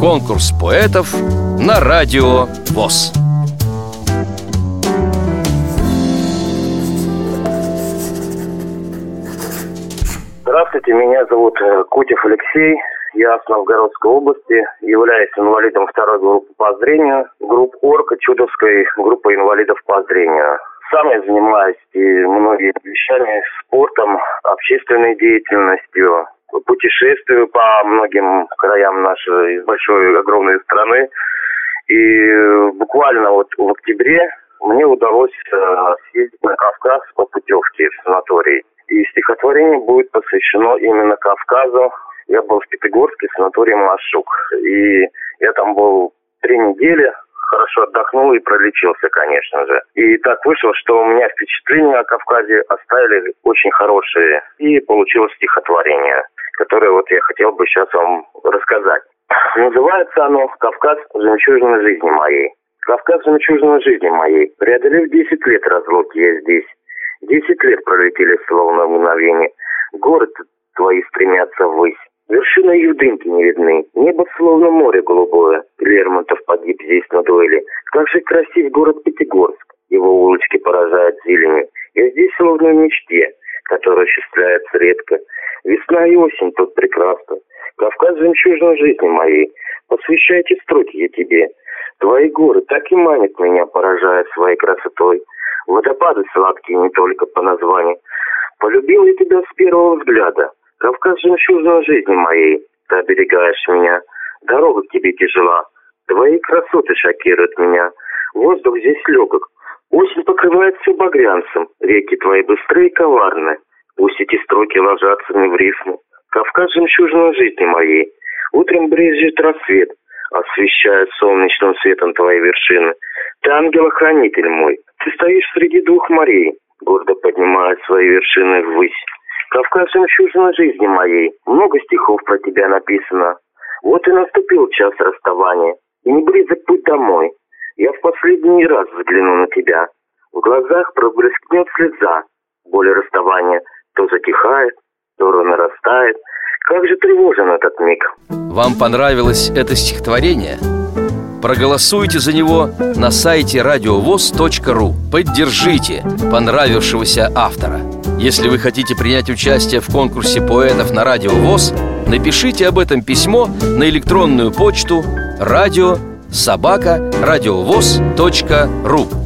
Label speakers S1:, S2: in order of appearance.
S1: Конкурс поэтов на радио ВОЗ.
S2: Здравствуйте, меня зовут э, Кутев Алексей. Я с Новгородской области, являюсь инвалидом второй группы по зрению, групп ОРК Чудовской группы инвалидов по зрению. Сам я занимаюсь и многими вещами, спортом, общественной деятельностью, путешествую по многим краям нашей большой, огромной страны. И буквально вот в октябре мне удалось э, съездить на Кавказ по путевке в санаторий. И стихотворение будет посвящено именно Кавказу. Я был в Пятигорске, санатории Машук. И я там был три недели, хорошо отдохнул и пролечился, конечно же. И так вышло, что у меня впечатления о Кавказе оставили очень хорошие. И получилось стихотворение, которое вот я хотел бы сейчас вам рассказать. Называется оно «Кавказ. Жемчужина жизни моей». Кавказ жемчужина жизни моей. Преодолев 10 лет разлуки я здесь. Десять лет пролетели словно мгновение. Город твои стремятся ввысь. Вершины ее дымки не видны. Небо словно море голубое. Лермонтов погиб здесь на дуэли. Как же красив город Пятигорск. Его улочки поражают зеленью. Я здесь словно в мечте, которая осуществляется редко. Весна и осень тут прекрасно. Кавказ жемчужной жизни моей. Посвящайте строки я тебе. Твои горы так и манят меня, поражая своей красотой. Водопады сладкие не только по названию. Полюбил я тебя с первого взгляда. Кавказ жемчужной жизни моей. Ты оберегаешь меня. Дорога к тебе тяжела. Твои красоты шокируют меня. Воздух здесь легок. Покрывает все багрянцем. Реки твои быстрые и коварны. Пусть эти строки ложатся мне в рифму. Кавказ жемчужной жизни моей. Утром брезжит рассвет, освещая солнечным светом твои вершины. Ты ангел-хранитель мой. Ты стоишь среди двух морей, гордо поднимая свои вершины ввысь. Кавказ жемчужина жизни моей. Много стихов про тебя написано. Вот и наступил час расставания. И не близок путь домой. Я в последний раз взгляну на тебя. В глазах проблескнет слеза. Боль расставания то затихает, то нарастает. Как же тревожен этот миг.
S1: Вам понравилось это стихотворение? Проголосуйте за него на сайте радиовоз.ру Поддержите понравившегося автора Если вы хотите принять участие в конкурсе поэтов на Радио ВОЗ Напишите об этом письмо на электронную почту радио собака радиовоз.ру